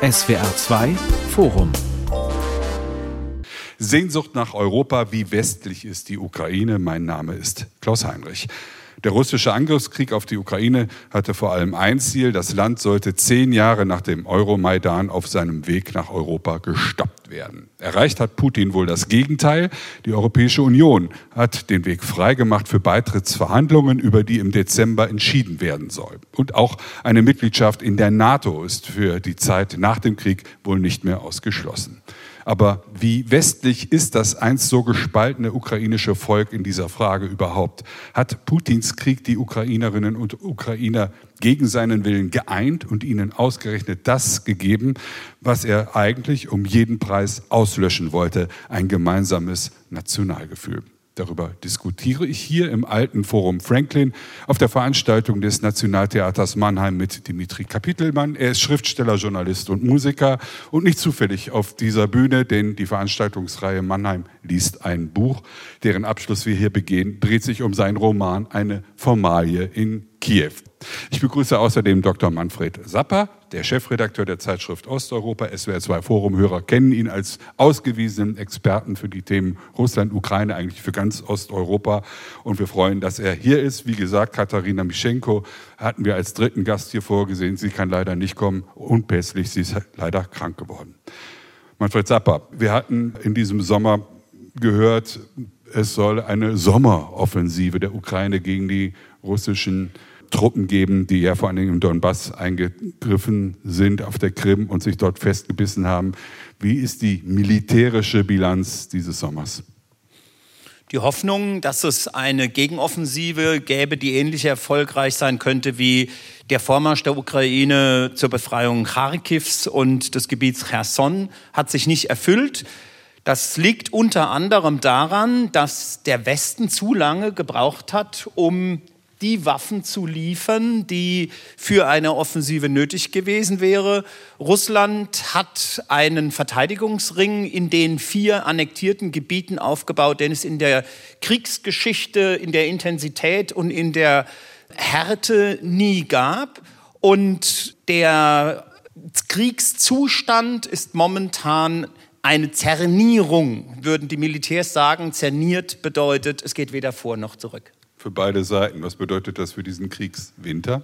SWR 2 Forum Sehnsucht nach Europa, wie westlich ist die Ukraine? Mein Name ist Klaus Heinrich. Der russische Angriffskrieg auf die Ukraine hatte vor allem ein Ziel. Das Land sollte zehn Jahre nach dem Euromaidan auf seinem Weg nach Europa gestoppt werden. Erreicht hat Putin wohl das Gegenteil. Die Europäische Union hat den Weg freigemacht für Beitrittsverhandlungen, über die im Dezember entschieden werden soll. Und auch eine Mitgliedschaft in der NATO ist für die Zeit nach dem Krieg wohl nicht mehr ausgeschlossen. Aber wie westlich ist das einst so gespaltene ukrainische Volk in dieser Frage überhaupt? Hat Putins Krieg die Ukrainerinnen und Ukrainer gegen seinen Willen geeint und ihnen ausgerechnet das gegeben, was er eigentlich um jeden Preis auslöschen wollte, ein gemeinsames Nationalgefühl? Darüber diskutiere ich hier im alten Forum Franklin auf der Veranstaltung des Nationaltheaters Mannheim mit Dimitri Kapitelmann. Er ist Schriftsteller, Journalist und Musiker und nicht zufällig auf dieser Bühne, denn die Veranstaltungsreihe Mannheim liest ein Buch, deren Abschluss wir hier begehen, dreht sich um seinen Roman Eine Formalie in Kiew. Ich begrüße außerdem Dr. Manfred Sapper, der Chefredakteur der Zeitschrift Osteuropa. SWR2 Forumhörer kennen ihn als ausgewiesenen Experten für die Themen Russland, Ukraine, eigentlich für ganz Osteuropa. Und wir freuen, dass er hier ist. Wie gesagt, Katharina Mischenko hatten wir als dritten Gast hier vorgesehen. Sie kann leider nicht kommen. Unpässlich, sie ist leider krank geworden. Manfred Sapper, wir hatten in diesem Sommer gehört, es soll eine Sommeroffensive der Ukraine gegen die russischen Truppen geben, die ja vor allen Dingen im Donbass eingegriffen sind auf der Krim und sich dort festgebissen haben. Wie ist die militärische Bilanz dieses Sommers? Die Hoffnung, dass es eine Gegenoffensive gäbe, die ähnlich erfolgreich sein könnte wie der Vormarsch der Ukraine zur Befreiung Kharkivs und des Gebiets Cherson, hat sich nicht erfüllt. Das liegt unter anderem daran, dass der Westen zu lange gebraucht hat, um die Waffen zu liefern, die für eine Offensive nötig gewesen wäre. Russland hat einen Verteidigungsring in den vier annektierten Gebieten aufgebaut, den es in der Kriegsgeschichte, in der Intensität und in der Härte nie gab. Und der Kriegszustand ist momentan eine Zernierung, würden die Militärs sagen. Zerniert bedeutet, es geht weder vor noch zurück für beide Seiten. Was bedeutet das für diesen Kriegswinter?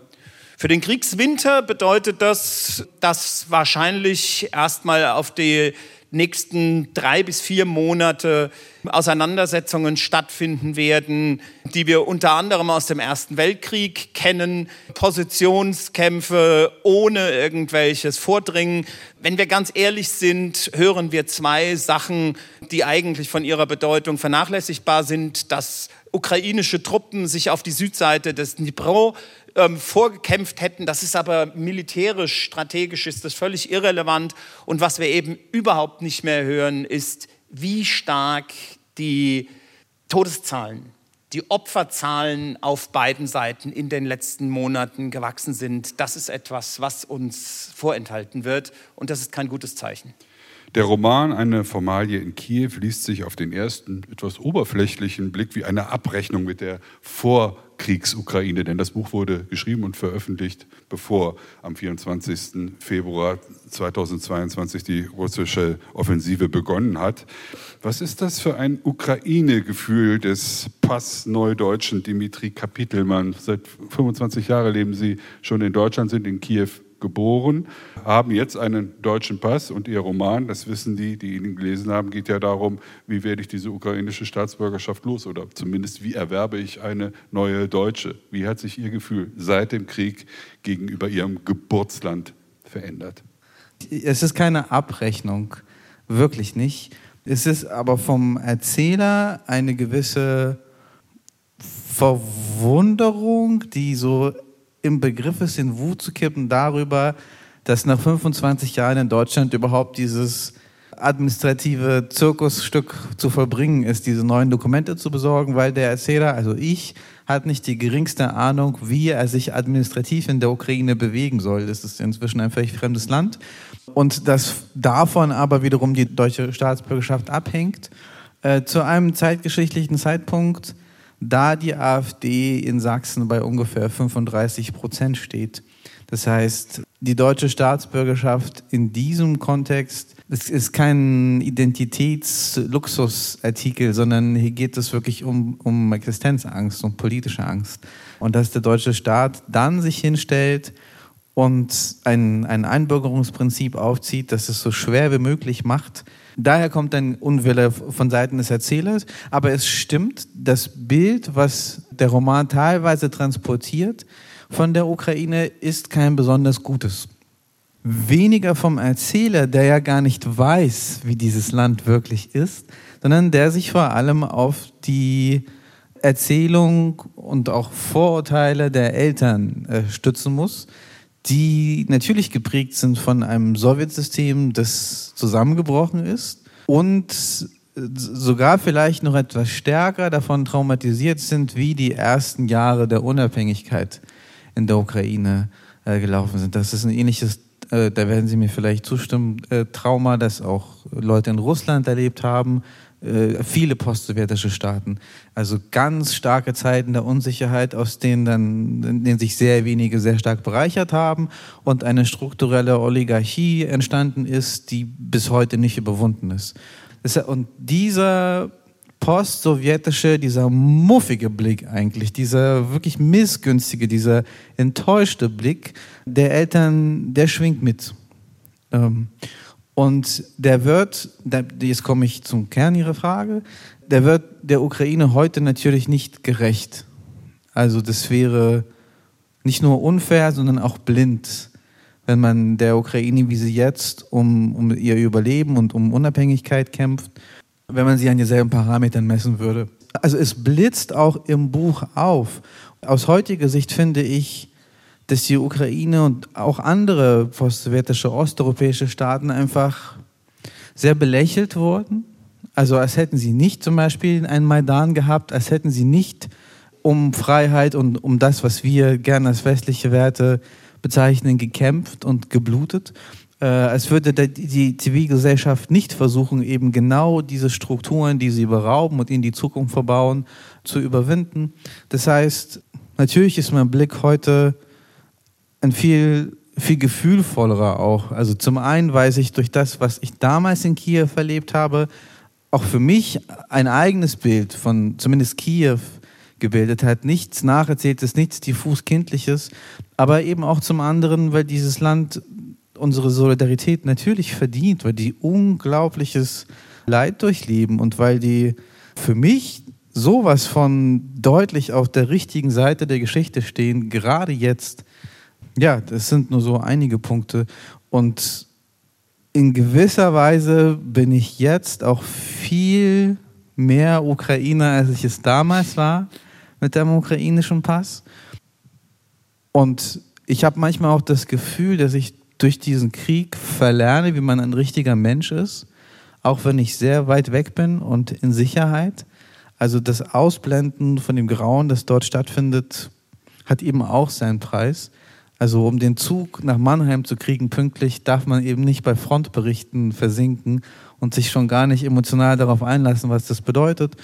Für den Kriegswinter bedeutet das, dass wahrscheinlich erstmal auf die nächsten drei bis vier Monate Auseinandersetzungen stattfinden werden, die wir unter anderem aus dem Ersten Weltkrieg kennen, Positionskämpfe ohne irgendwelches Vordringen. Wenn wir ganz ehrlich sind, hören wir zwei Sachen, die eigentlich von ihrer Bedeutung vernachlässigbar sind. Das ukrainische Truppen sich auf die Südseite des Dnipro ähm, vorgekämpft hätten. Das ist aber militärisch, strategisch ist das völlig irrelevant. Und was wir eben überhaupt nicht mehr hören, ist, wie stark die Todeszahlen, die Opferzahlen auf beiden Seiten in den letzten Monaten gewachsen sind. Das ist etwas, was uns vorenthalten wird. Und das ist kein gutes Zeichen. Der Roman Eine Formalie in Kiew liest sich auf den ersten etwas oberflächlichen Blick wie eine Abrechnung mit der Vorkriegs-Ukraine, denn das Buch wurde geschrieben und veröffentlicht, bevor am 24. Februar 2022 die russische Offensive begonnen hat. Was ist das für ein Ukraine-Gefühl des Pass-Neudeutschen Dimitri Kapitelmann? Seit 25 Jahren leben Sie schon in Deutschland, sind in Kiew geboren, haben jetzt einen deutschen Pass und ihr Roman, das wissen die, die ihn gelesen haben, geht ja darum, wie werde ich diese ukrainische Staatsbürgerschaft los oder zumindest wie erwerbe ich eine neue deutsche. Wie hat sich ihr Gefühl seit dem Krieg gegenüber ihrem Geburtsland verändert? Es ist keine Abrechnung, wirklich nicht. Es ist aber vom Erzähler eine gewisse Verwunderung, die so im Begriff ist, in Wut zu kippen darüber, dass nach 25 Jahren in Deutschland überhaupt dieses administrative Zirkusstück zu vollbringen ist, diese neuen Dokumente zu besorgen, weil der Erzähler, also ich, hat nicht die geringste Ahnung, wie er sich administrativ in der Ukraine bewegen soll. Das ist inzwischen ein völlig fremdes Land. Und dass davon aber wiederum die deutsche Staatsbürgerschaft abhängt, äh, zu einem zeitgeschichtlichen Zeitpunkt, da die AfD in Sachsen bei ungefähr 35 Prozent steht. Das heißt, die deutsche Staatsbürgerschaft in diesem Kontext es ist kein Identitätsluxusartikel, sondern hier geht es wirklich um, um Existenzangst und politische Angst. Und dass der deutsche Staat dann sich hinstellt und ein, ein Einbürgerungsprinzip aufzieht, das es so schwer wie möglich macht. Daher kommt ein Unwille von Seiten des Erzählers. Aber es stimmt, das Bild, was der Roman teilweise transportiert von der Ukraine, ist kein besonders gutes weniger vom Erzähler, der ja gar nicht weiß, wie dieses Land wirklich ist, sondern der sich vor allem auf die Erzählung und auch Vorurteile der Eltern äh, stützen muss, die natürlich geprägt sind von einem Sowjetsystem, das zusammengebrochen ist und sogar vielleicht noch etwas stärker davon traumatisiert sind, wie die ersten Jahre der Unabhängigkeit in der Ukraine äh, gelaufen sind. Das ist ein ähnliches äh, da werden Sie mir vielleicht zustimmen, äh, Trauma, das auch Leute in Russland erlebt haben, äh, viele postsowjetische Staaten. Also ganz starke Zeiten der Unsicherheit, aus denen dann, in denen sich sehr wenige sehr stark bereichert haben und eine strukturelle Oligarchie entstanden ist, die bis heute nicht überwunden ist. Und dieser postsowjetische, dieser muffige Blick eigentlich, dieser wirklich missgünstige, dieser enttäuschte Blick der Eltern, der schwingt mit. Ähm, und der wird, jetzt komme ich zum Kern Ihrer Frage, der wird der Ukraine heute natürlich nicht gerecht. Also das wäre nicht nur unfair, sondern auch blind, wenn man der Ukraine, wie sie jetzt um, um ihr Überleben und um Unabhängigkeit kämpft, wenn man sie an denselben Parametern messen würde. Also es blitzt auch im Buch auf. Aus heutiger Sicht finde ich, dass die Ukraine und auch andere post-sowjetische osteuropäische Staaten einfach sehr belächelt wurden. Also als hätten sie nicht zum Beispiel einen Maidan gehabt, als hätten sie nicht um Freiheit und um das, was wir gerne als westliche Werte bezeichnen, gekämpft und geblutet äh, als würde die Zivilgesellschaft nicht versuchen, eben genau diese Strukturen, die sie berauben und in die Zukunft verbauen, zu überwinden. Das heißt, natürlich ist mein Blick heute ein viel, viel gefühlvollerer auch. Also zum einen weiß ich durch das, was ich damals in Kiew erlebt habe, auch für mich ein eigenes Bild von zumindest Kiew gebildet hat. Nichts Nacherzähltes, nichts diffus Kindliches, aber eben auch zum anderen, weil dieses Land unsere Solidarität natürlich verdient, weil die unglaubliches Leid durchleben und weil die für mich sowas von deutlich auf der richtigen Seite der Geschichte stehen, gerade jetzt. Ja, das sind nur so einige Punkte. Und in gewisser Weise bin ich jetzt auch viel mehr Ukrainer, als ich es damals war mit dem ukrainischen Pass. Und ich habe manchmal auch das Gefühl, dass ich durch diesen Krieg verlerne, wie man ein richtiger Mensch ist, auch wenn ich sehr weit weg bin und in Sicherheit. Also das Ausblenden von dem Grauen, das dort stattfindet, hat eben auch seinen Preis. Also um den Zug nach Mannheim zu kriegen pünktlich, darf man eben nicht bei Frontberichten versinken und sich schon gar nicht emotional darauf einlassen, was das bedeutet.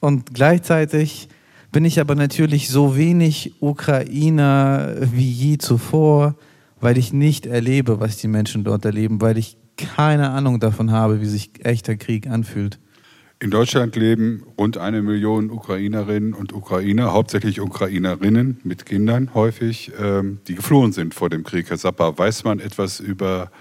Und gleichzeitig bin ich aber natürlich so wenig Ukrainer wie je zuvor weil ich nicht erlebe, was die Menschen dort erleben, weil ich keine Ahnung davon habe, wie sich echter Krieg anfühlt. In Deutschland leben rund eine Million Ukrainerinnen und Ukrainer, hauptsächlich Ukrainerinnen mit Kindern häufig, ähm, die geflohen sind vor dem Krieg. Herr Sapper, weiß man etwas über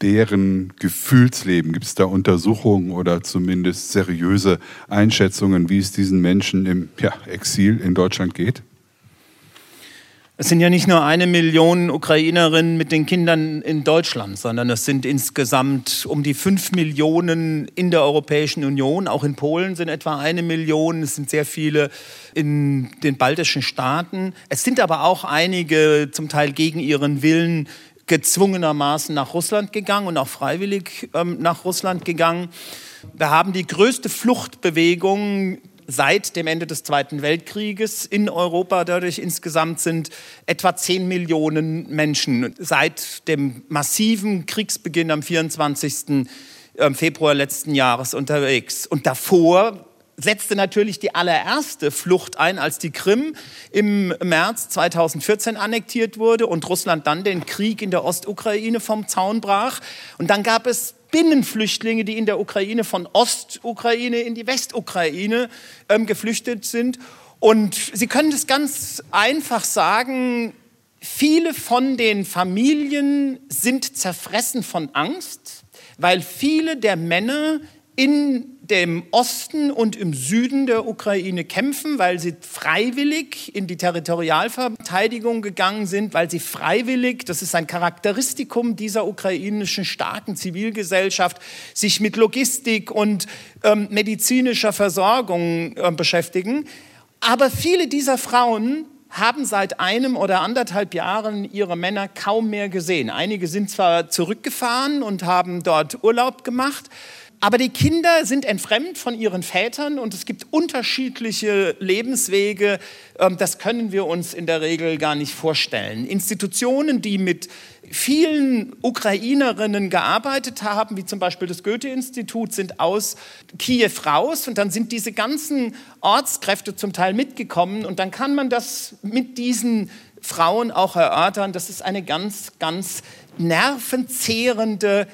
deren Gefühlsleben? Gibt es da Untersuchungen oder zumindest seriöse Einschätzungen, wie es diesen Menschen im ja, Exil in Deutschland geht? Es sind ja nicht nur eine Million Ukrainerinnen mit den Kindern in Deutschland, sondern es sind insgesamt um die fünf Millionen in der Europäischen Union. Auch in Polen sind etwa eine Million. Es sind sehr viele in den baltischen Staaten. Es sind aber auch einige, zum Teil gegen ihren Willen, gezwungenermaßen nach Russland gegangen und auch freiwillig ähm, nach Russland gegangen. Wir haben die größte Fluchtbewegung seit dem Ende des Zweiten Weltkrieges in Europa. Dadurch insgesamt sind etwa 10 Millionen Menschen seit dem massiven Kriegsbeginn am 24. Ähm, Februar letzten Jahres unterwegs. Und davor setzte natürlich die allererste Flucht ein, als die Krim im März 2014 annektiert wurde und Russland dann den Krieg in der Ostukraine vom Zaun brach. Und dann gab es Binnenflüchtlinge, die in der Ukraine von Ostukraine in die Westukraine ähm, geflüchtet sind. Und Sie können es ganz einfach sagen, viele von den Familien sind zerfressen von Angst, weil viele der Männer in dem Osten und im Süden der Ukraine kämpfen, weil sie freiwillig in die Territorialverteidigung gegangen sind, weil sie freiwillig, das ist ein Charakteristikum dieser ukrainischen starken Zivilgesellschaft, sich mit Logistik und ähm, medizinischer Versorgung äh, beschäftigen. Aber viele dieser Frauen haben seit einem oder anderthalb Jahren ihre Männer kaum mehr gesehen. Einige sind zwar zurückgefahren und haben dort Urlaub gemacht, aber die Kinder sind entfremd von ihren Vätern und es gibt unterschiedliche Lebenswege. Ähm, das können wir uns in der Regel gar nicht vorstellen. Institutionen, die mit vielen Ukrainerinnen gearbeitet haben, wie zum Beispiel das Goethe-Institut, sind aus Kiew raus und dann sind diese ganzen Ortskräfte zum Teil mitgekommen und dann kann man das mit diesen Frauen auch erörtern. Das ist eine ganz, ganz nervenzehrende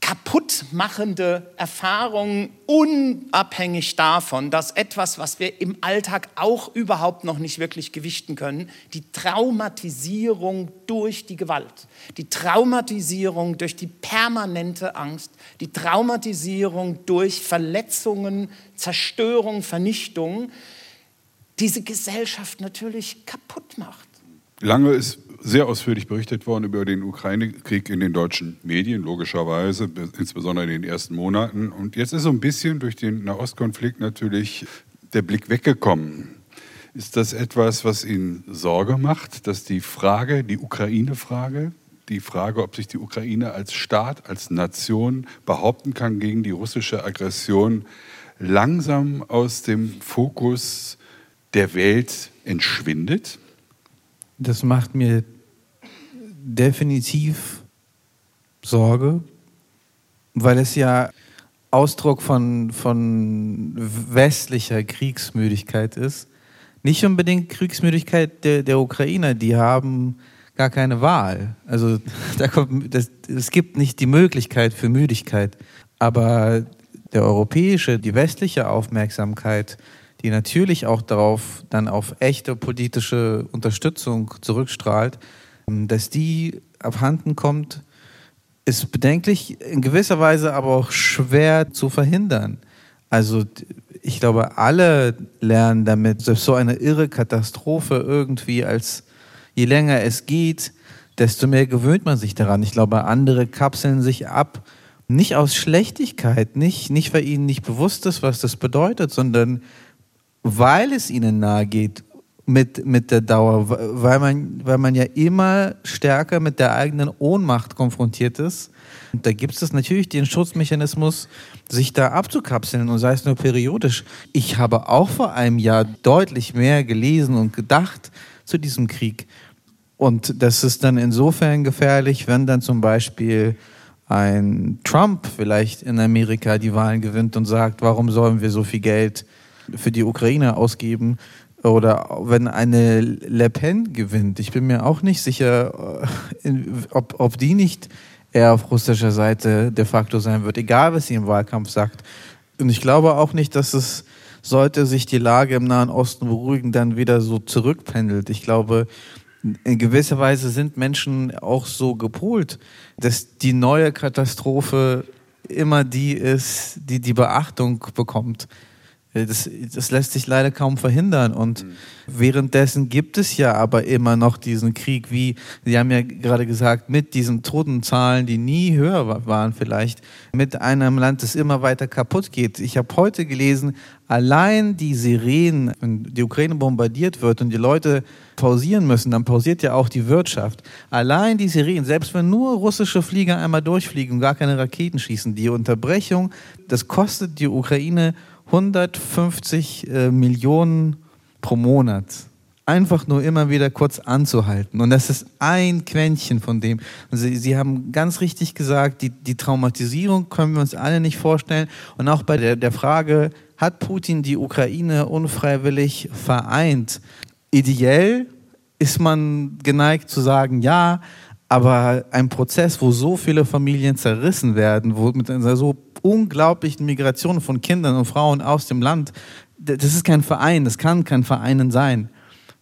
kaputtmachende Erfahrung, unabhängig davon, dass etwas, was wir im Alltag auch überhaupt noch nicht wirklich gewichten können, die Traumatisierung durch die Gewalt, die Traumatisierung durch die permanente Angst, die Traumatisierung durch Verletzungen, Zerstörung, Vernichtung, diese Gesellschaft natürlich kaputt macht. Lange ist sehr ausführlich berichtet worden über den Ukraine-Krieg in den deutschen Medien, logischerweise, insbesondere in den ersten Monaten. Und jetzt ist so ein bisschen durch den Nahostkonflikt natürlich der Blick weggekommen. Ist das etwas, was Ihnen Sorge macht, dass die Frage, die Ukraine-Frage, die Frage, ob sich die Ukraine als Staat, als Nation behaupten kann gegen die russische Aggression, langsam aus dem Fokus der Welt entschwindet? Das macht mir definitiv Sorge, weil es ja Ausdruck von, von westlicher Kriegsmüdigkeit ist. Nicht unbedingt Kriegsmüdigkeit der, der Ukrainer, die haben gar keine Wahl. Also da kommt, das, es gibt nicht die Möglichkeit für Müdigkeit. Aber der europäische, die westliche Aufmerksamkeit die natürlich auch darauf dann auf echte politische Unterstützung zurückstrahlt, ähm, dass die abhanden kommt, ist bedenklich, in gewisser Weise aber auch schwer zu verhindern. Also ich glaube, alle lernen damit, selbst so eine irre Katastrophe irgendwie als je länger es geht, desto mehr gewöhnt man sich daran. Ich glaube, andere kapseln sich ab, nicht aus Schlechtigkeit, nicht, nicht weil ihnen nicht bewusst ist, was das bedeutet, sondern weil es ihnen nahe geht mit, mit der Dauer, weil man, weil man ja immer stärker mit der eigenen Ohnmacht konfrontiert ist. Und da gibt es natürlich den Schutzmechanismus, sich da abzukapseln und sei es nur periodisch. Ich habe auch vor einem Jahr deutlich mehr gelesen und gedacht zu diesem Krieg. Und das ist dann insofern gefährlich, wenn dann zum Beispiel ein Trump vielleicht in Amerika die Wahlen gewinnt und sagt, warum sollen wir so viel Geld für die Ukraine ausgeben oder wenn eine Le Pen gewinnt. Ich bin mir auch nicht sicher, äh, ob, ob die nicht eher auf russischer Seite de facto sein wird, egal was sie im Wahlkampf sagt. Und ich glaube auch nicht, dass es, sollte sich die Lage im Nahen Osten beruhigen, dann wieder so zurückpendelt. Ich glaube, in gewisser Weise sind Menschen auch so gepolt, dass die neue Katastrophe immer die ist, die die Beachtung bekommt. Äh, das, das lässt sich leider kaum verhindern. Und mhm. währenddessen gibt es ja aber immer noch diesen Krieg, wie Sie haben ja gerade gesagt, mit diesen Totenzahlen, die nie höher waren vielleicht, mit einem Land, das immer weiter kaputt geht. Ich habe heute gelesen, allein die Sirenen, wenn die Ukraine bombardiert wird und die Leute pausieren müssen, dann pausiert ja auch die Wirtschaft. Allein die Sirenen, selbst wenn nur russische Flieger einmal durchfliegen und gar keine Raketen schießen, die Unterbrechung, das kostet die Ukraine 150 äh, Millionen pro Monat. einfach nur immer wieder kurz anzuhalten. Und das ist ein Quäntchen von dem. Sie, Sie haben ganz richtig gesagt, die, die Traumatisierung können wir uns alle nicht vorstellen. Und auch bei der, der Frage, hat Putin die Ukraine unfreiwillig vereint? Ideell ist man geneigt zu sagen, ja, aber ein Prozess, wo so viele Familien zerrissen werden, wo mit einer so unglaublichen Migration von Kindern und Frauen aus dem Land, das ist kein Verein, das kann kein Verein sein.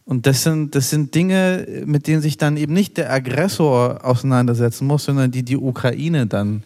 Und das sind, das sind Dinge, mit denen sich dann eben nicht der Aggressor auseinandersetzen muss, sondern die die Ukraine dann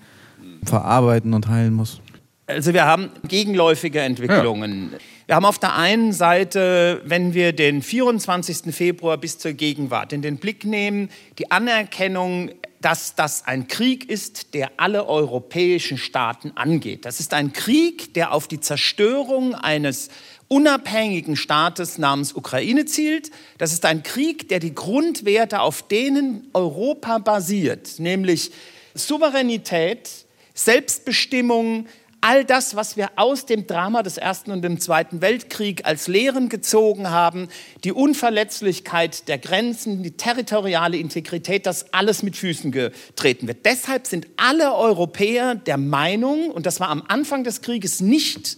verarbeiten und heilen muss. Also wir haben gegenläufige Entwicklungen. Ja. Wir haben auf der einen Seite, wenn wir den 24. Februar bis zur Gegenwart in den Blick nehmen, die Anerkennung, dass das ein Krieg ist, der alle europäischen Staaten angeht. Das ist ein Krieg, der auf die Zerstörung eines unabhängigen Staates namens Ukraine zielt. Das ist ein Krieg, der die Grundwerte, auf denen Europa basiert, nämlich Souveränität, Selbstbestimmung, all das, was wir aus dem Drama des Ersten und dem Zweiten Weltkrieg als Lehren gezogen haben, die Unverletzlichkeit der Grenzen, die territoriale Integrität, das alles mit Füßen getreten wird. Deshalb sind alle Europäer der Meinung, und das war am Anfang des Krieges nicht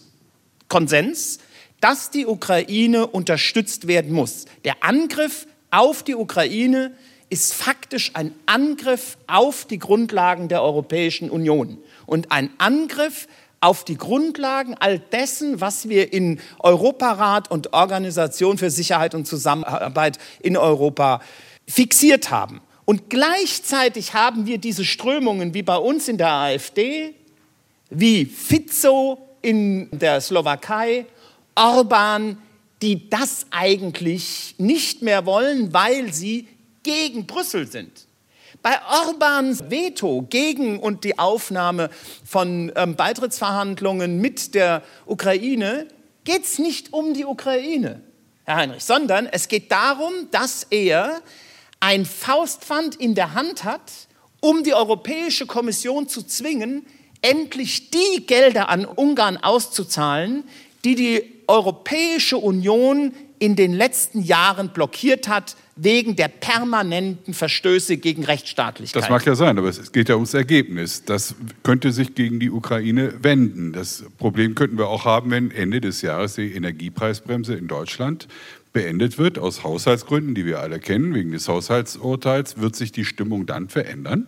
Konsens, dass die Ukraine unterstützt werden muss. Der Angriff auf die Ukraine ist faktisch ein Angriff auf die Grundlagen der Europäischen Union und ein Angriff auf die Grundlagen all dessen, was wir in Europarat und Organisation für Sicherheit und Zusammenarbeit in Europa fixiert haben. Und gleichzeitig haben wir diese Strömungen wie bei uns in der AfD, wie Fico in der Slowakei, Orban, die das eigentlich nicht mehr wollen, weil sie gegen Brüssel sind. Bei Orbans Veto gegen und die Aufnahme von ähm, Beitrittsverhandlungen mit der Ukraine geht es nicht um die Ukraine, Herr Heinrich, sondern es geht darum, dass er ein Faustpfand in der Hand hat, um die Europäische Kommission zu zwingen, endlich die Gelder an Ungarn auszuzahlen, die die Europäische Union in den letzten Jahren blockiert hat wegen der permanenten Verstöße gegen Rechtsstaatlichkeit. Das mag ja sein, aber es geht ja ums Ergebnis. Das könnte sich gegen die Ukraine wenden. Das Problem könnten wir auch haben, wenn Ende des Jahres die Energiepreisbremse in Deutschland beendet wird, aus Haushaltsgründen, die wir alle kennen, wegen des Haushaltsurteils, wird sich die Stimmung dann verändern?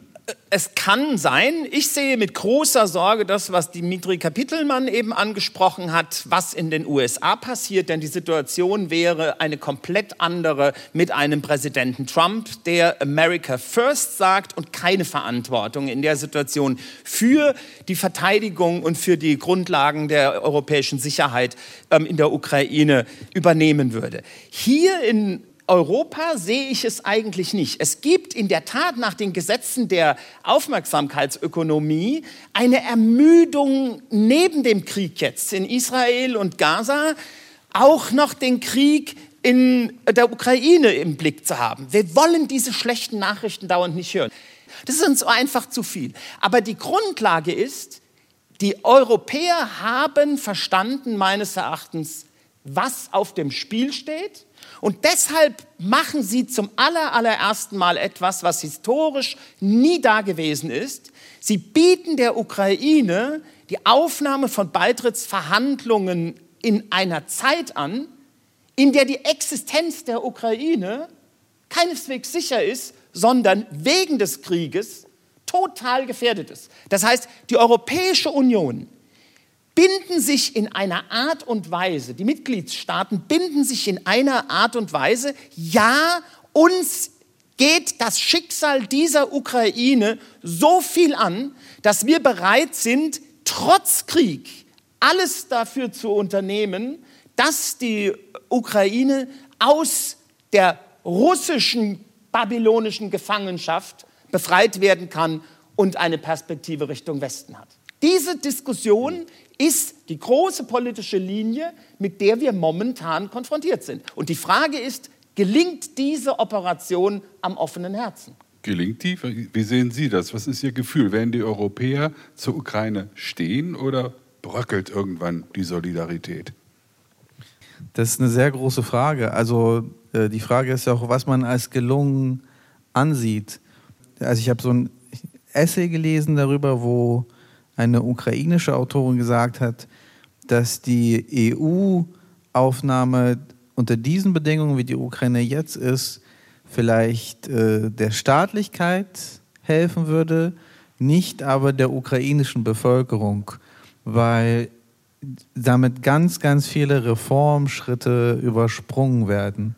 Es kann sein, ich sehe mit großer Sorge das, was Dimitri Kapitelmann eben angesprochen hat, was in den USA passiert, denn die Situation wäre eine komplett andere mit einem Präsidenten Trump, der America First sagt und keine Verantwortung in der Situation für die Verteidigung und für die Grundlagen der europäischen Sicherheit ähm, in der Ukraine übernehmen würde. Hier in Europa sehe ich es eigentlich nicht. Es gibt in der Tat nach den Gesetzen der Aufmerksamkeitsökonomie eine Ermüdung neben dem Krieg jetzt in Israel und Gaza, auch noch den Krieg in der Ukraine im Blick zu haben. Wir wollen diese schlechten Nachrichten dauernd nicht hören. Das ist uns einfach zu viel. Aber die Grundlage ist, die Europäer haben verstanden, meines Erachtens, was auf dem Spiel steht und deshalb machen sie zum aller, allerersten Mal etwas, was historisch nie dagewesen ist. Sie bieten der Ukraine die Aufnahme von Beitrittsverhandlungen in einer Zeit an, in der die Existenz der Ukraine keineswegs sicher ist, sondern wegen des Krieges total gefährdet ist. Das heißt, die Europäische Union binden sich in einer Art und Weise, die Mitgliedstaaten binden sich in einer Art und Weise, ja, uns geht das Schicksal dieser Ukraine so viel an, dass wir bereit sind, trotz Krieg alles dafür zu unternehmen, dass die Ukraine aus der russischen, babylonischen Gefangenschaft befreit werden kann und eine Perspektive Richtung Westen hat. Diese Diskussion ist die große politische Linie, mit der wir momentan konfrontiert sind. Und die Frage ist, gelingt diese Operation am offenen Herzen? Gelingt die? Wie sehen Sie das? Was ist Ihr Gefühl? Werden die Europäer zur Ukraine stehen oder bröckelt irgendwann die Solidarität? Das ist eine sehr große Frage. Also äh, die Frage ist ja auch, was man als gelungen ansieht. Also ich habe so ein Essay gelesen darüber, wo eine ukrainische Autorin gesagt hat, dass die EU-Aufnahme unter diesen Bedingungen, wie die Ukraine jetzt ist, vielleicht äh, der Staatlichkeit helfen würde, nicht aber der ukrainischen Bevölkerung, weil damit ganz, ganz viele Reformschritte übersprungen werden.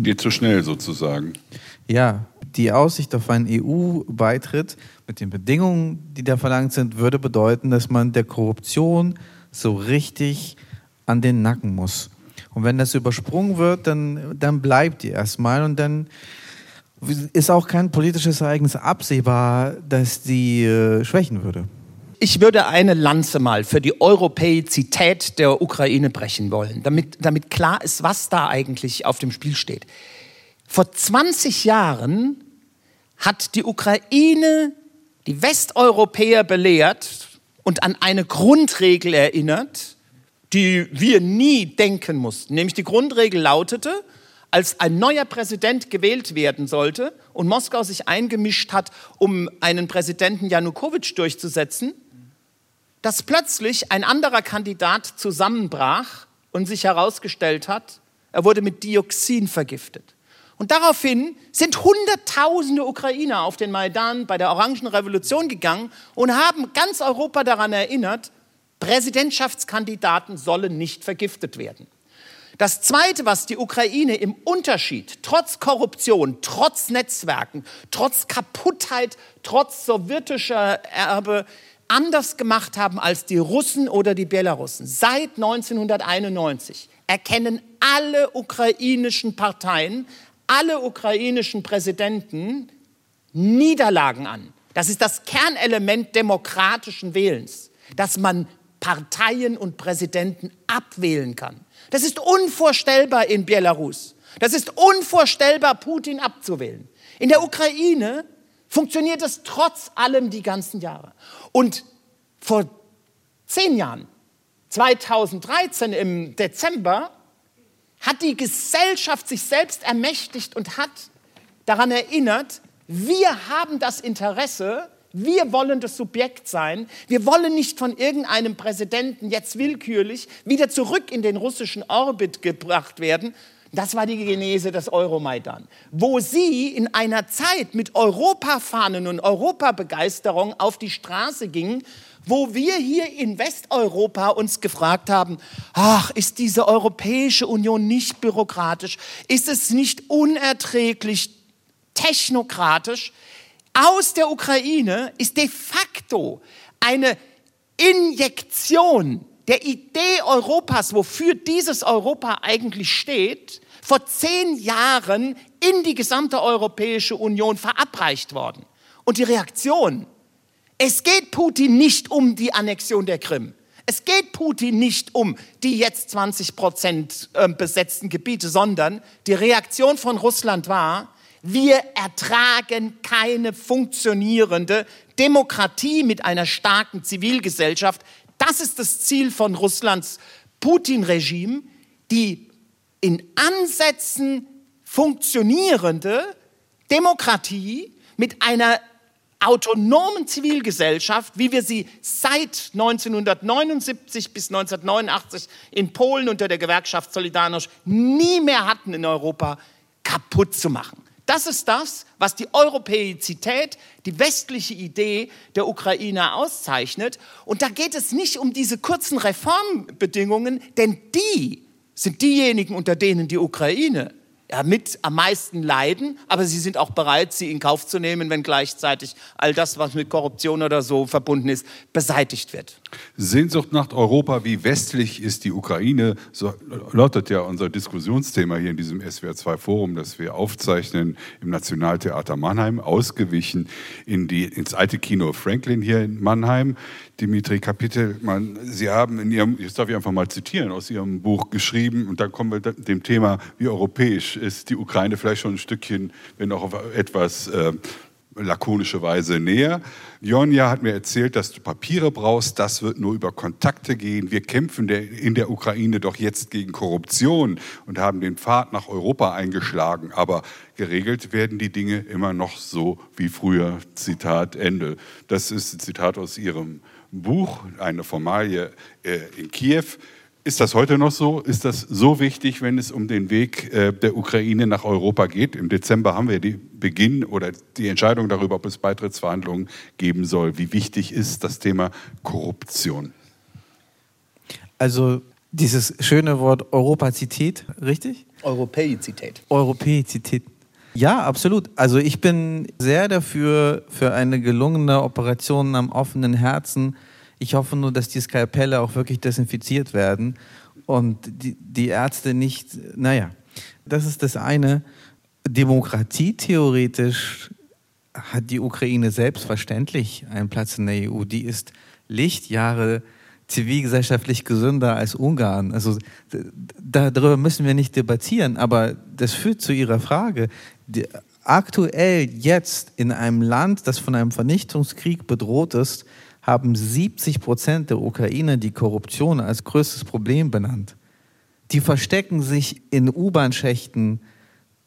Geht zu schnell sozusagen. Ja, die Aussicht auf einen EU-Beitritt mit den Bedingungen, die da verlangt sind, würde bedeuten, dass man der Korruption so richtig an den Nacken muss. Und wenn das übersprungen wird, dann, dann bleibt die erstmal und dann ist auch kein politisches Ereignis absehbar, dass die äh, schwächen würde. Ich würde eine Lanze mal für die Europäizität der Ukraine brechen wollen, damit, damit klar ist, was da eigentlich auf dem Spiel steht. Vor 20 Jahren hat die Ukraine die Westeuropäer belehrt und an eine Grundregel erinnert, die wir nie denken mussten. Nämlich die Grundregel lautete, als ein neuer Präsident gewählt werden sollte und Moskau sich eingemischt hat, um einen Präsidenten Janukowitsch durchzusetzen, dass plötzlich ein anderer Kandidat zusammenbrach und sich herausgestellt hat, er wurde mit Dioxin vergiftet. Und daraufhin sind Hunderttausende Ukrainer auf den Maidan bei der Orangen Revolution gegangen und haben ganz Europa daran erinnert, Präsidentschaftskandidaten sollen nicht vergiftet werden. Das Zweite, was die Ukraine im Unterschied, trotz Korruption, trotz Netzwerken, trotz Kaputtheit, trotz sowjetischer Erbe, anders gemacht haben als die Russen oder die Belarussen. Seit 1991 erkennen alle ukrainischen Parteien, alle ukrainischen Präsidenten Niederlagen an. Das ist das Kernelement demokratischen Wählens, dass man Parteien und Präsidenten abwählen kann. Das ist unvorstellbar in Belarus. Das ist unvorstellbar, Putin abzuwählen. In der Ukraine funktioniert es trotz allem die ganzen Jahre. Und vor zehn Jahren, 2013 im Dezember, hat die Gesellschaft sich selbst ermächtigt und hat daran erinnert, wir haben das Interesse, wir wollen das Subjekt sein. Wir wollen nicht von irgendeinem Präsidenten jetzt willkürlich wieder zurück in den russischen Orbit gebracht werden, das war die Genese des Euromaidan, wo sie in einer Zeit mit Europafahnen und Europabegeisterung auf die Straße gingen, wo wir hier in Westeuropa uns gefragt haben, ach, ist diese Europäische Union nicht bürokratisch? Ist es nicht unerträglich technokratisch? Aus der Ukraine ist de facto eine Injektion der Idee Europas, wofür dieses Europa eigentlich steht, vor zehn Jahren in die gesamte Europäische Union verabreicht worden. Und die Reaktion, es geht Putin nicht um die Annexion der Krim. Es geht Putin nicht um die jetzt 20 Prozent ähm, besetzten Gebiete, sondern die Reaktion von Russland war, wir ertragen keine funktionierende Demokratie mit einer starken Zivilgesellschaft. Das ist das Ziel von Russlands Putin-Regime, die in Ansätzen funktionierende Demokratie mit einer autonomen Zivilgesellschaft, wie wir sie seit 1979 bis 1989 in Polen unter der Gewerkschaft Solidarność nie mehr hatten in Europa, kaputt zu machen. Das ist das, was die Europäizität, die westliche Idee der Ukraine auszeichnet. Und da geht es nicht um diese kurzen Reformbedingungen, denn die sind diejenigen, unter denen die Ukraine mit am meisten leiden, aber sie sind auch bereit, sie in Kauf zu nehmen, wenn gleichzeitig all das, was mit Korruption oder so verbunden ist, beseitigt wird. Sehnsucht nach Europa, wie westlich ist die Ukraine, so lautet ja unser Diskussionsthema hier in diesem SWR2-Forum, das wir aufzeichnen im Nationaltheater Mannheim, ausgewichen in die, ins alte Kino Franklin hier in Mannheim. Dimitri Kapitelmann, Sie haben in Ihrem, jetzt darf ich einfach mal zitieren, aus Ihrem Buch geschrieben, und dann kommen wir dem Thema, wie europäisch ist die Ukraine vielleicht schon ein Stückchen, wenn auch etwas äh, lakonische Weise näher. Jonja hat mir erzählt, dass du Papiere brauchst. Das wird nur über Kontakte gehen. Wir kämpfen in der Ukraine doch jetzt gegen Korruption und haben den Pfad nach Europa eingeschlagen. Aber geregelt werden die Dinge immer noch so wie früher. Zitat Ende. Das ist ein Zitat aus ihrem Buch, eine Formalie äh, in Kiew. Ist das heute noch so? Ist das so wichtig, wenn es um den Weg äh, der Ukraine nach Europa geht? Im Dezember haben wir den Beginn oder die Entscheidung darüber, ob es Beitrittsverhandlungen geben soll. Wie wichtig ist das Thema Korruption? Also dieses schöne Wort Europazität, richtig? Europäizität. Europäizität. Ja, absolut. Also ich bin sehr dafür, für eine gelungene Operation am offenen Herzen ich hoffe nur, dass die Skalpelle auch wirklich desinfiziert werden und die, die Ärzte nicht, naja, das ist das eine. Demokratie theoretisch hat die Ukraine selbstverständlich einen Platz in der EU. Die ist Lichtjahre zivilgesellschaftlich gesünder als Ungarn. Also darüber müssen wir nicht debattieren, aber das führt zu Ihrer Frage. Die, aktuell jetzt in einem Land, das von einem Vernichtungskrieg bedroht ist, haben 70 Prozent der Ukrainer die Korruption als größtes Problem benannt. Die verstecken sich in U-Bahn-Schächten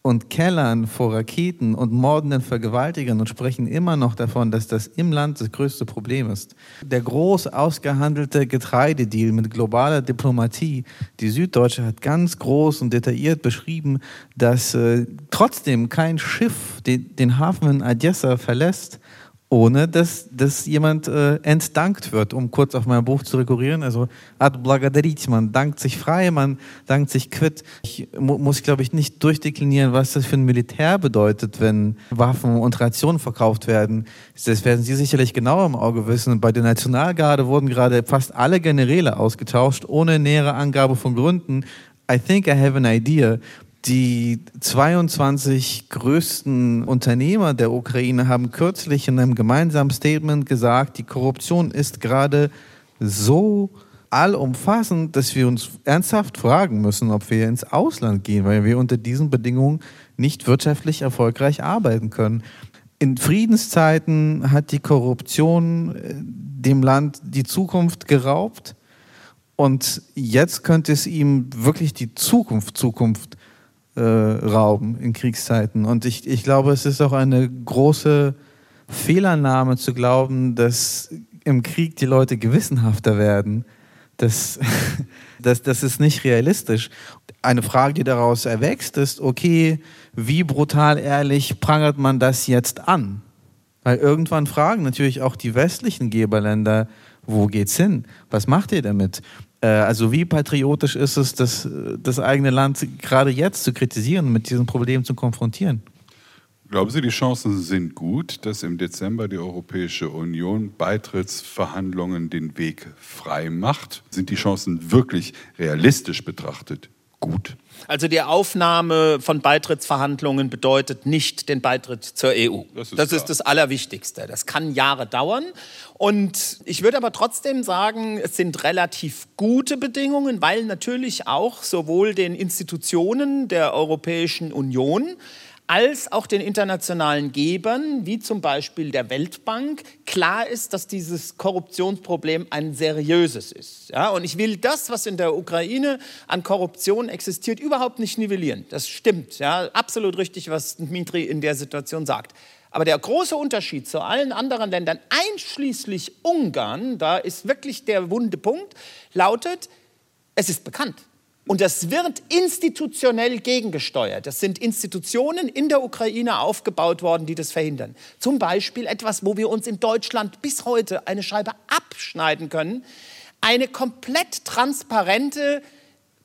und Kellern vor Raketen und mordenden Vergewaltigern und sprechen immer noch davon, dass das im Land das größte Problem ist. Der groß ausgehandelte Getreidedeal mit globaler Diplomatie, die Süddeutsche hat ganz groß und detailliert beschrieben, dass äh, trotzdem kein Schiff den, den Hafen in Odessa verlässt, ohne dass, dass jemand äh, entdankt wird, um kurz auf mein Buch zu rekurrieren. Also ad blagaderit, man dankt sich frei, man dankt sich quitt. Ich mu muss, glaube ich, nicht durchdeklinieren, was das für ein Militär bedeutet, wenn Waffen und Rationen verkauft werden. Das werden Sie sicherlich genauer im Auge wissen. Bei der Nationalgarde wurden gerade fast alle Generäle ausgetauscht, ohne nähere Angabe von Gründen. I think I have an idea. Die 22 größten Unternehmer der Ukraine haben kürzlich in einem gemeinsamen Statement gesagt, die Korruption ist gerade so allumfassend, dass wir uns ernsthaft fragen müssen, ob wir ins Ausland gehen, weil wir unter diesen Bedingungen nicht wirtschaftlich erfolgreich arbeiten können. In Friedenszeiten hat die Korruption äh, dem Land die Zukunft geraubt und jetzt könnte es ihm wirklich die Zukunft, Zukunft äh, rauben in Kriegszeiten. Und ich, ich glaube, es ist auch eine große Fehlannahme zu glauben, dass im Krieg die Leute gewissenhafter werden. Das, das, das ist nicht realistisch. Eine Frage, die daraus erwächst, ist, okay, wie brutal ehrlich prangert man das jetzt an? Weil irgendwann fragen natürlich auch die westlichen Geberländer, wo geht's hin? Was macht ihr damit? Äh, also wie patriotisch ist es, das, das eigene Land gerade jetzt zu kritisieren mit diesen Problemen zu konfrontieren? Glauben Sie, die Chancen sind gut, dass im Dezember die Europäische Union Beitrittsverhandlungen den Weg frei macht? Sind die Chancen wirklich realistisch betrachtet gut? Also die Aufnahme von Beitrittsverhandlungen bedeutet nicht den Beitritt zur EU. Das ist, das, ist das Allerwichtigste. Das kann Jahre dauern. Und ich würde aber trotzdem sagen, es sind relativ gute Bedingungen, weil natürlich auch sowohl den Institutionen der Europäischen Union als auch den internationalen Gebern, wie zum Beispiel der Weltbank, klar ist, dass dieses Korruptionsproblem ein seriöses ist. Ja, und ich will das, was in der Ukraine an Korruption existiert, überhaupt nicht nivellieren. Das stimmt. Ja, absolut richtig, was Dmitri in der Situation sagt. Aber der große Unterschied zu allen anderen Ländern, einschließlich Ungarn, da ist wirklich der wunde Punkt, lautet, es ist bekannt. Und das wird institutionell gegengesteuert. Das sind Institutionen in der Ukraine aufgebaut worden, die das verhindern. Zum Beispiel etwas, wo wir uns in Deutschland bis heute eine Scheibe abschneiden können. Eine komplett transparente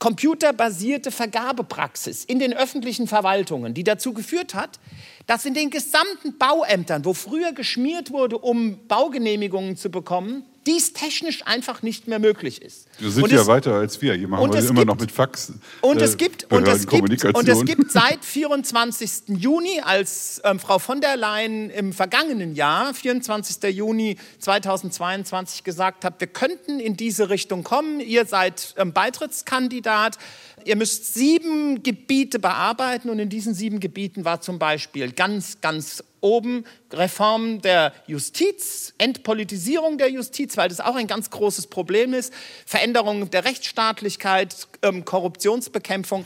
computerbasierte Vergabepraxis in den öffentlichen Verwaltungen, die dazu geführt hat, dass in den gesamten Bauämtern, wo früher geschmiert wurde, um Baugenehmigungen zu bekommen, dies technisch einfach nicht mehr möglich ist. Wir sind und ja es, weiter als wir. Wir immer gibt, noch mit Fax. Und es äh, gibt, und es gibt, und es gibt seit 24. Juni, als ähm, Frau von der Leyen im vergangenen Jahr, 24. Juni 2022, gesagt hat, wir könnten in diese Richtung kommen. Ihr seid ähm, Beitrittskandidat. Ihr müsst sieben Gebiete bearbeiten und in diesen sieben Gebieten war zum Beispiel ganz, ganz oben Reform der Justiz, Entpolitisierung der Justiz, weil das auch ein ganz großes Problem ist, Veränderung der Rechtsstaatlichkeit, ähm, Korruptionsbekämpfung.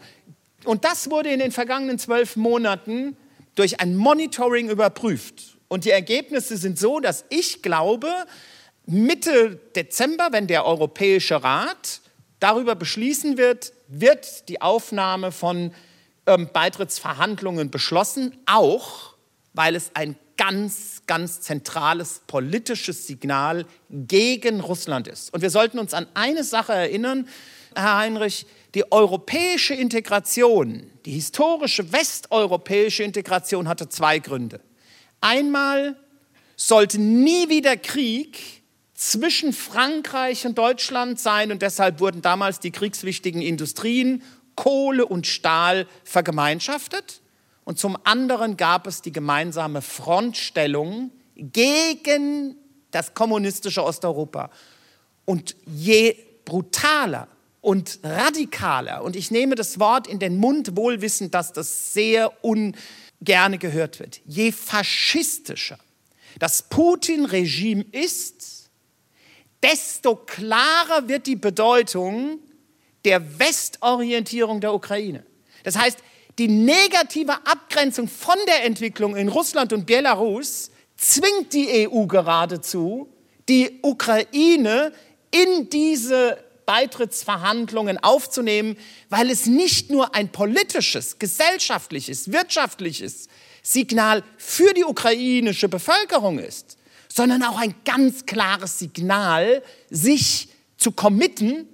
Und das wurde in den vergangenen zwölf Monaten durch ein Monitoring überprüft. Und die Ergebnisse sind so, dass ich glaube, Mitte Dezember, wenn der Europäische Rat darüber beschließen wird, wird die Aufnahme von ähm, Beitrittsverhandlungen beschlossen, auch weil es ein ganz, ganz zentrales politisches Signal gegen Russland ist. Und wir sollten uns an eine Sache erinnern, Herr Heinrich, die europäische Integration, die historische westeuropäische Integration hatte zwei Gründe. Einmal sollte nie wieder Krieg zwischen Frankreich und Deutschland sein und deshalb wurden damals die kriegswichtigen Industrien Kohle und Stahl vergemeinschaftet und zum anderen gab es die gemeinsame Frontstellung gegen das kommunistische Osteuropa. Und je brutaler und radikaler, und ich nehme das Wort in den Mund, wohl wissend, dass das sehr ungerne gehört wird, je faschistischer das Putin-Regime ist, desto klarer wird die Bedeutung der Westorientierung der Ukraine. Das heißt, die negative Abgrenzung von der Entwicklung in Russland und Belarus zwingt die EU geradezu, die Ukraine in diese Beitrittsverhandlungen aufzunehmen, weil es nicht nur ein politisches, gesellschaftliches, wirtschaftliches Signal für die ukrainische Bevölkerung ist, sondern auch ein ganz klares Signal, sich zu committen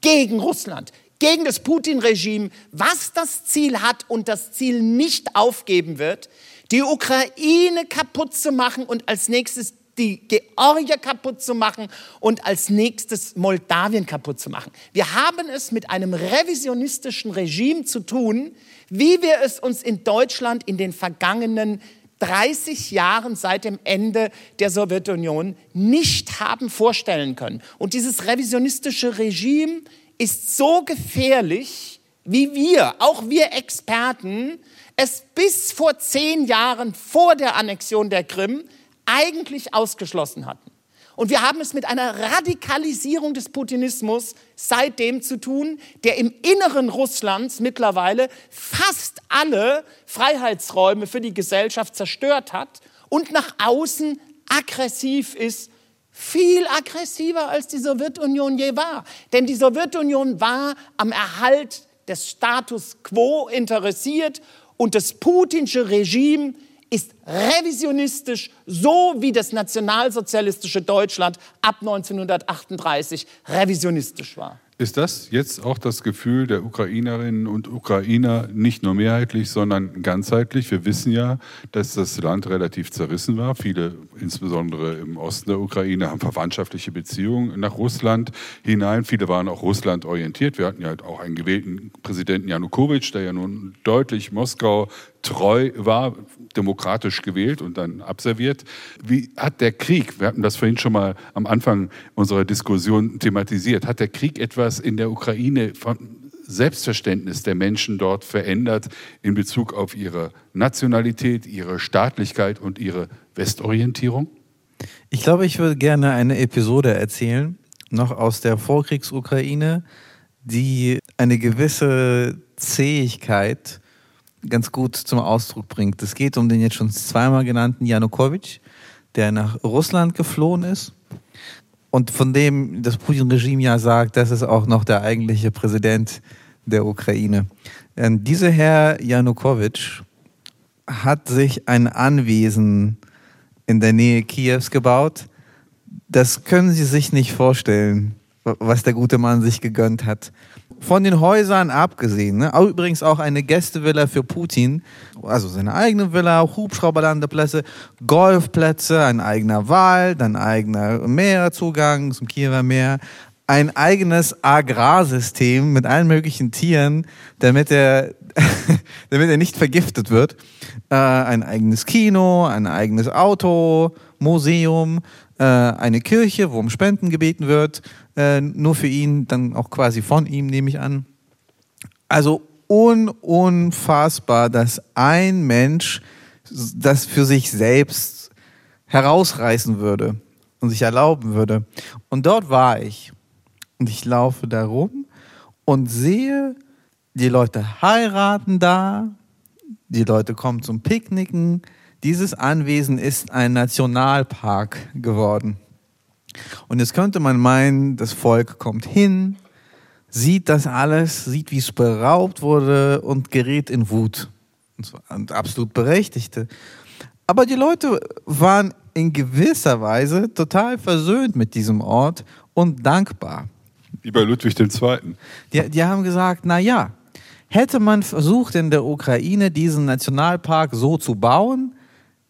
gegen Russland, gegen das Putin-Regime, was das Ziel hat und das Ziel nicht aufgeben wird, die Ukraine kaputt zu machen und als nächstes die Georgier kaputt zu machen und als nächstes Moldawien kaputt zu machen. Wir haben es mit einem revisionistischen Regime zu tun, wie wir es uns in Deutschland in den vergangenen 30 Jahren seit dem Ende der Sowjetunion nicht haben vorstellen können. Und dieses revisionistische Regime ist so gefährlich, wie wir, auch wir Experten, es bis vor zehn Jahren vor der Annexion der Krim eigentlich ausgeschlossen hatten. Und wir haben es mit einer Radikalisierung des Putinismus seitdem zu tun, der im Inneren Russlands mittlerweile fast alle Freiheitsräume für die Gesellschaft zerstört hat und nach außen aggressiv ist, viel aggressiver als die Sowjetunion je war. Denn die Sowjetunion war am Erhalt des Status quo interessiert und das putinsche Regime ist revisionistisch, so wie das nationalsozialistische Deutschland ab 1938 revisionistisch war. Ist das jetzt auch das Gefühl der Ukrainerinnen und Ukrainer, nicht nur mehrheitlich, sondern ganzheitlich? Wir wissen ja, dass das Land relativ zerrissen war. Viele, insbesondere im Osten der Ukraine, haben verwandtschaftliche Beziehungen nach Russland hinein. Viele waren auch Russland orientiert. Wir hatten ja auch einen gewählten Präsidenten Janukowitsch, der ja nun deutlich Moskau treu war, demokratisch gewählt und dann abserviert. Wie hat der Krieg, wir hatten das vorhin schon mal am Anfang unserer Diskussion thematisiert, hat der Krieg etwas in der Ukraine von Selbstverständnis der Menschen dort verändert in Bezug auf ihre Nationalität, ihre Staatlichkeit und ihre Westorientierung? Ich glaube, ich würde gerne eine Episode erzählen, noch aus der Vorkriegsukraine, die eine gewisse Zähigkeit ganz gut zum Ausdruck bringt. Es geht um den jetzt schon zweimal genannten Janukowitsch, der nach Russland geflohen ist und von dem das Putin-Regime ja sagt, das ist auch noch der eigentliche Präsident der Ukraine. Ähm, dieser Herr Janukowitsch hat sich ein Anwesen in der Nähe Kiews gebaut. Das können Sie sich nicht vorstellen, was der gute Mann sich gegönnt hat von den Häusern abgesehen, ne? übrigens auch eine Gästevilla für Putin, also seine eigene Villa, Hubschrauberlandeplätze, Golfplätze, ein eigener Wald, ein eigener Meerzugang zum Kiewer Meer, ein eigenes Agrarsystem mit allen möglichen Tieren, damit er, damit er nicht vergiftet wird, äh, ein eigenes Kino, ein eigenes Auto, Museum, äh, eine Kirche, wo um Spenden gebeten wird, äh, nur für ihn, dann auch quasi von ihm, nehme ich an. Also un unfassbar, dass ein Mensch das für sich selbst herausreißen würde und sich erlauben würde. Und dort war ich. Und ich laufe da rum und sehe, die Leute heiraten da, die Leute kommen zum Picknicken. Dieses Anwesen ist ein Nationalpark geworden. Und jetzt könnte man meinen, das Volk kommt hin, sieht das alles, sieht, wie es beraubt wurde und gerät in Wut. Und absolut berechtigte. Aber die Leute waren in gewisser Weise total versöhnt mit diesem Ort und dankbar. Wie bei Ludwig II. Die, die haben gesagt, na ja, hätte man versucht in der Ukraine diesen Nationalpark so zu bauen,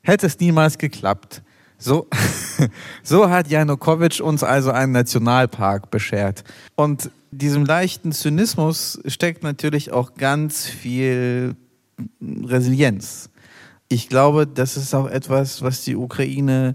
hätte es niemals geklappt. So, so hat Janukowitsch uns also einen Nationalpark beschert. Und diesem leichten Zynismus steckt natürlich auch ganz viel Resilienz. Ich glaube, das ist auch etwas, was die Ukraine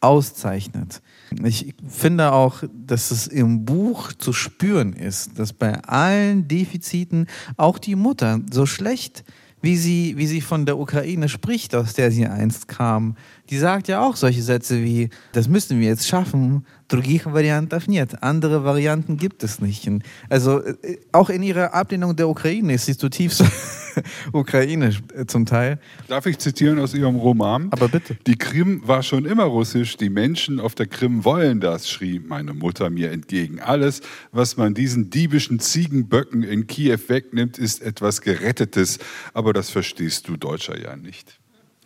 auszeichnet. Ich finde auch, dass es im Buch zu spüren ist, dass bei allen Defiziten auch die Mutter so schlecht, wie sie, wie sie von der Ukraine spricht, aus der sie einst kam, die sagt ja auch solche Sätze wie, das müssen wir jetzt schaffen, других вариантов нет, andere Varianten gibt es nicht. Also äh, auch in ihrer Ablehnung der Ukraine ist sie zutiefst ukrainisch äh, zum Teil. Darf ich zitieren aus Ihrem Roman? Aber bitte. Die Krim war schon immer russisch, die Menschen auf der Krim wollen das, schrie meine Mutter mir entgegen. Alles, was man diesen diebischen Ziegenböcken in Kiew wegnimmt, ist etwas Gerettetes, aber das verstehst du Deutscher ja nicht.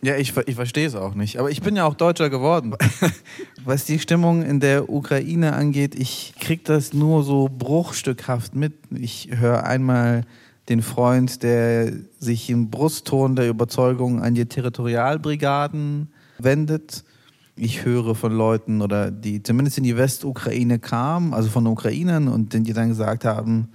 Ja, ich, ich verstehe es auch nicht. Aber ich bin ja auch Deutscher geworden. Was die Stimmung in der Ukraine angeht, ich kriege das nur so bruchstückhaft mit. Ich höre einmal den Freund, der sich im Brustton der Überzeugung an die Territorialbrigaden wendet. Ich höre von Leuten oder die zumindest in die Westukraine kamen, also von Ukrainern und die dann gesagt haben,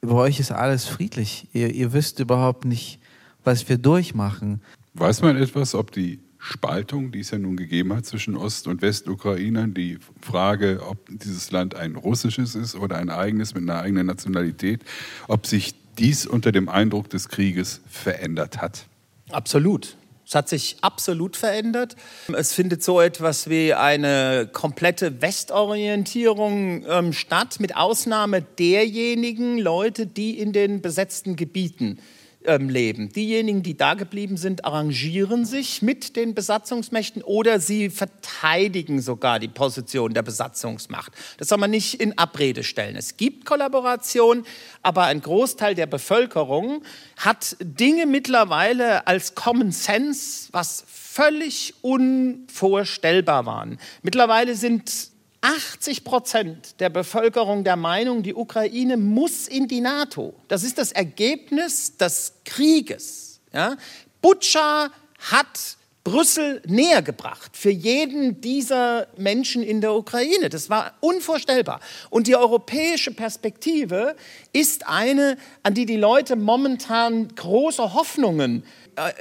bei euch ist alles friedlich. Ihr, ihr wisst überhaupt nicht, was wir durchmachen. Weiß man etwas, ob die Spaltung, die es ja nun gegeben hat zwischen Ost- und Westukrainern, die Frage, ob dieses Land ein russisches ist oder ein eigenes mit einer eigenen Nationalität, ob sich dies unter dem Eindruck des Krieges verändert hat? Absolut. Es hat sich absolut verändert. Es findet so etwas wie eine komplette Westorientierung ähm, statt, mit Ausnahme derjenigen Leute, die in den besetzten Gebieten ähm, leben. Diejenigen, die da geblieben sind, arrangieren sich mit den Besatzungsmächten oder sie verteidigen sogar die Position der Besatzungsmacht. Das soll man nicht in Abrede stellen. Es gibt Kollaboration, aber ein Großteil der Bevölkerung hat Dinge mittlerweile als Common Sense, was völlig unvorstellbar waren. Mittlerweile sind 80 Prozent der Bevölkerung der Meinung, die Ukraine muss in die NATO. Das ist das Ergebnis des Krieges. Ja? Butscha hat Brüssel näher gebracht für jeden dieser Menschen in der Ukraine. Das war unvorstellbar. Und die europäische Perspektive ist eine, an die die Leute momentan große Hoffnungen äh,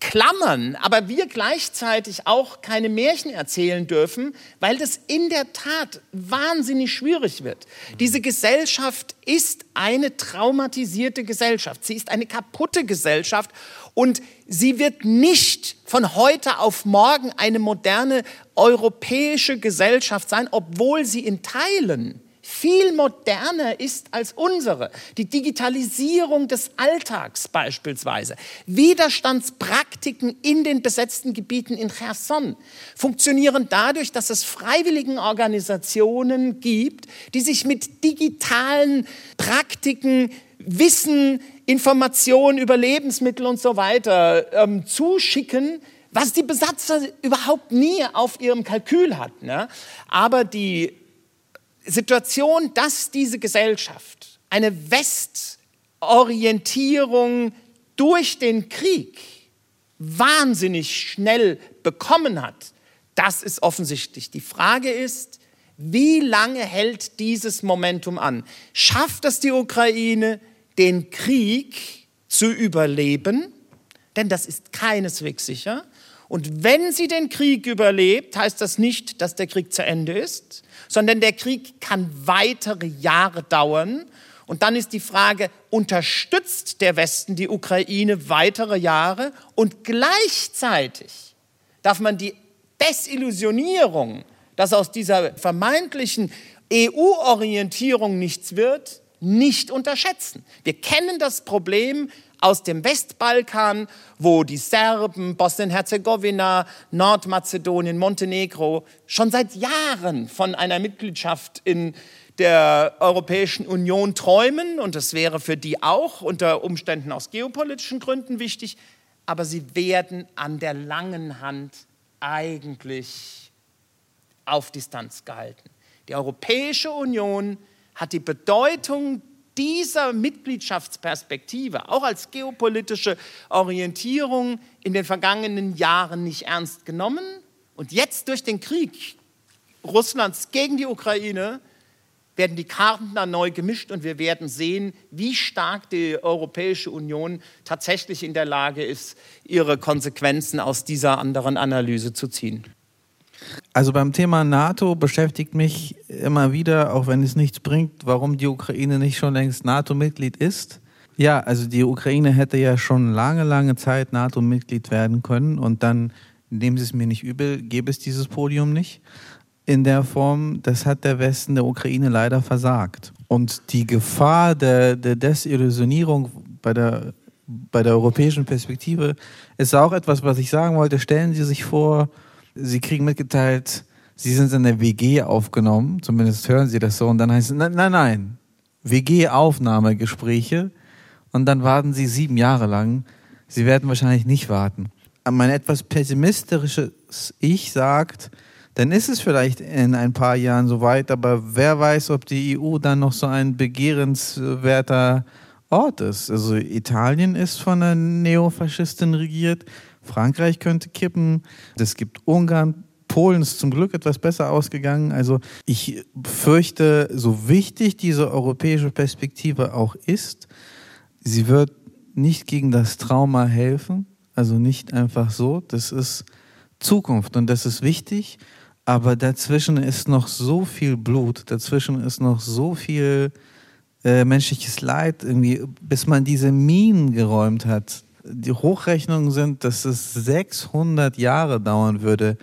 klammern, aber wir gleichzeitig auch keine Märchen erzählen dürfen, weil das in der Tat wahnsinnig schwierig wird. Diese Gesellschaft ist eine traumatisierte Gesellschaft. Sie ist eine kaputte Gesellschaft und sie wird nicht von heute auf morgen eine moderne europäische Gesellschaft sein, obwohl sie in Teilen viel moderner ist als unsere. Die Digitalisierung des Alltags beispielsweise. Widerstandspraktiken in den besetzten Gebieten in Cherson funktionieren dadurch, dass es Freiwilligenorganisationen gibt, die sich mit digitalen Praktiken, Wissen, Informationen über Lebensmittel und so weiter ähm, zuschicken, was die Besatzer überhaupt nie auf ihrem Kalkül hatten. Ne? Aber die Situation, dass diese Gesellschaft eine Westorientierung durch den Krieg wahnsinnig schnell bekommen hat, das ist offensichtlich. Die Frage ist, wie lange hält dieses Momentum an? Schafft es die Ukraine, den Krieg zu überleben? Denn das ist keineswegs sicher. Und wenn sie den Krieg überlebt, heißt das nicht, dass der Krieg zu Ende ist, sondern der Krieg kann weitere Jahre dauern. Und dann ist die Frage, unterstützt der Westen die Ukraine weitere Jahre? Und gleichzeitig darf man die Desillusionierung, dass aus dieser vermeintlichen EU-Orientierung nichts wird, nicht unterschätzen. Wir kennen das Problem aus dem Westbalkan, wo die Serben, Bosnien-Herzegowina, Nordmazedonien, Montenegro schon seit Jahren von einer Mitgliedschaft in der Europäischen Union träumen. Und das wäre für die auch unter Umständen aus geopolitischen Gründen wichtig. Aber sie werden an der langen Hand eigentlich auf Distanz gehalten. Die Europäische Union hat die Bedeutung dieser Mitgliedschaftsperspektive auch als geopolitische Orientierung in den vergangenen Jahren nicht ernst genommen. Und jetzt durch den Krieg Russlands gegen die Ukraine werden die Karten dann neu gemischt und wir werden sehen, wie stark die Europäische Union tatsächlich in der Lage ist, ihre Konsequenzen aus dieser anderen Analyse zu ziehen. Also beim Thema NATO beschäftigt mich immer wieder, auch wenn es nichts bringt, warum die Ukraine nicht schon längst NATO-Mitglied ist. Ja, also die Ukraine hätte ja schon lange, lange Zeit NATO-Mitglied werden können und dann, nehmen Sie es mir nicht übel, gäbe es dieses Podium nicht. In der Form, das hat der Westen der Ukraine leider versagt. Und die Gefahr der, der Desillusionierung bei der, bei der europäischen Perspektive ist auch etwas, was ich sagen wollte. Stellen Sie sich vor, sie kriegen mitgeteilt, sie sind in der WG aufgenommen, zumindest hören sie das so, und dann heißt es, nein, nein, nein, WG-Aufnahmegespräche, und dann warten sie sieben Jahre lang. Sie werden wahrscheinlich nicht warten. Mein etwas pessimistisches Ich sagt, dann ist es vielleicht in ein paar Jahren soweit, aber wer weiß, ob die EU dann noch so ein begehrenswerter Ort ist. Also Italien ist von einer Neofaschistin regiert. Frankreich könnte kippen. Es gibt Ungarn, Polen ist zum Glück etwas besser ausgegangen. Also ich fürchte, so wichtig diese europäische Perspektive auch ist, sie wird nicht gegen das Trauma helfen. Also nicht einfach so. Das ist Zukunft und das ist wichtig. Aber dazwischen ist noch so viel Blut, dazwischen ist noch so viel äh, menschliches Leid, irgendwie, bis man diese Minen geräumt hat die Hochrechnungen sind, dass es 600 Jahre dauern würde,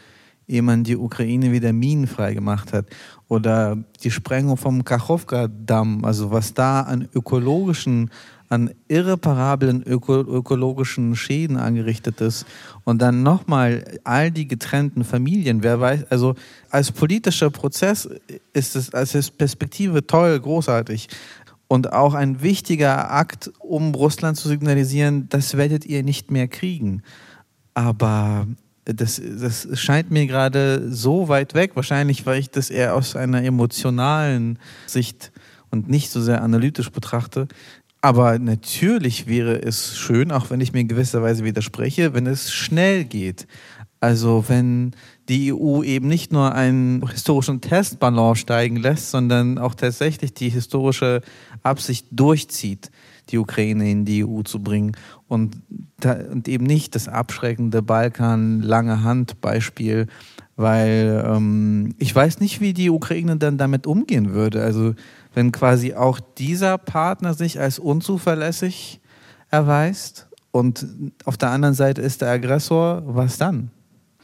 ehe man die Ukraine wieder minenfrei gemacht hat. Oder die Sprengung vom Kachowka-Damm, also was da an ökologischen, an irreparablen öko ökologischen Schäden angerichtet ist. Und dann nochmal all die getrennten Familien. Wer weiß, also als politischer Prozess ist es als Perspektive toll, großartig und auch ein wichtiger Akt, um Russland zu signalisieren, das werdet ihr nicht mehr kriegen. Aber das, das scheint mir gerade so weit weg, wahrscheinlich, weil ich das eher aus einer emotionalen Sicht und nicht so sehr analytisch betrachte. Aber natürlich wäre es schön, auch wenn ich mir in gewisser Weise widerspreche, wenn es schnell geht. Also wenn die EU eben nicht nur einen historischen Testballon steigen lässt, sondern auch tatsächlich die historische Absicht durchzieht, die Ukraine in die EU zu bringen und, da, und eben nicht das abschreckende Balkan lange Hand Beispiel, weil ähm, ich weiß nicht, wie die Ukraine dann damit umgehen würde. Also wenn quasi auch dieser Partner sich als unzuverlässig erweist und auf der anderen Seite ist der Aggressor, was dann?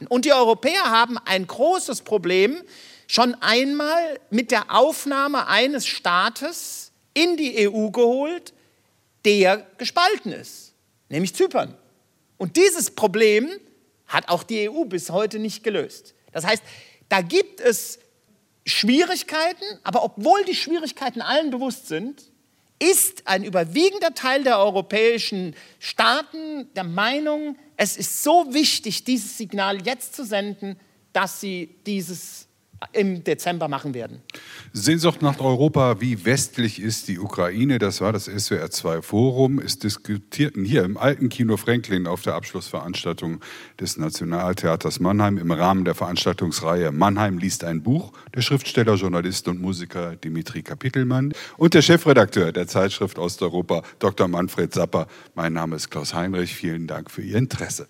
Und die Europäer haben ein großes Problem schon einmal mit der Aufnahme eines Staates in die EU geholt, der gespalten ist, nämlich Zypern. Und dieses Problem hat auch die EU bis heute nicht gelöst. Das heißt, da gibt es Schwierigkeiten, aber obwohl die Schwierigkeiten allen bewusst sind, ist ein überwiegender Teil der europäischen Staaten der Meinung, es ist so wichtig, dieses Signal jetzt zu senden, dass sie dieses im Dezember machen werden. Sehnsucht nach Europa, wie westlich ist die Ukraine? Das war das SWR 2 Forum. Es diskutierten hier im alten Kino Franklin auf der Abschlussveranstaltung des Nationaltheaters Mannheim im Rahmen der Veranstaltungsreihe Mannheim liest ein Buch der Schriftsteller, Journalist und Musiker Dimitri Kapitelmann und der Chefredakteur der Zeitschrift Osteuropa, Dr. Manfred Sapper. Mein Name ist Klaus Heinrich. Vielen Dank für Ihr Interesse.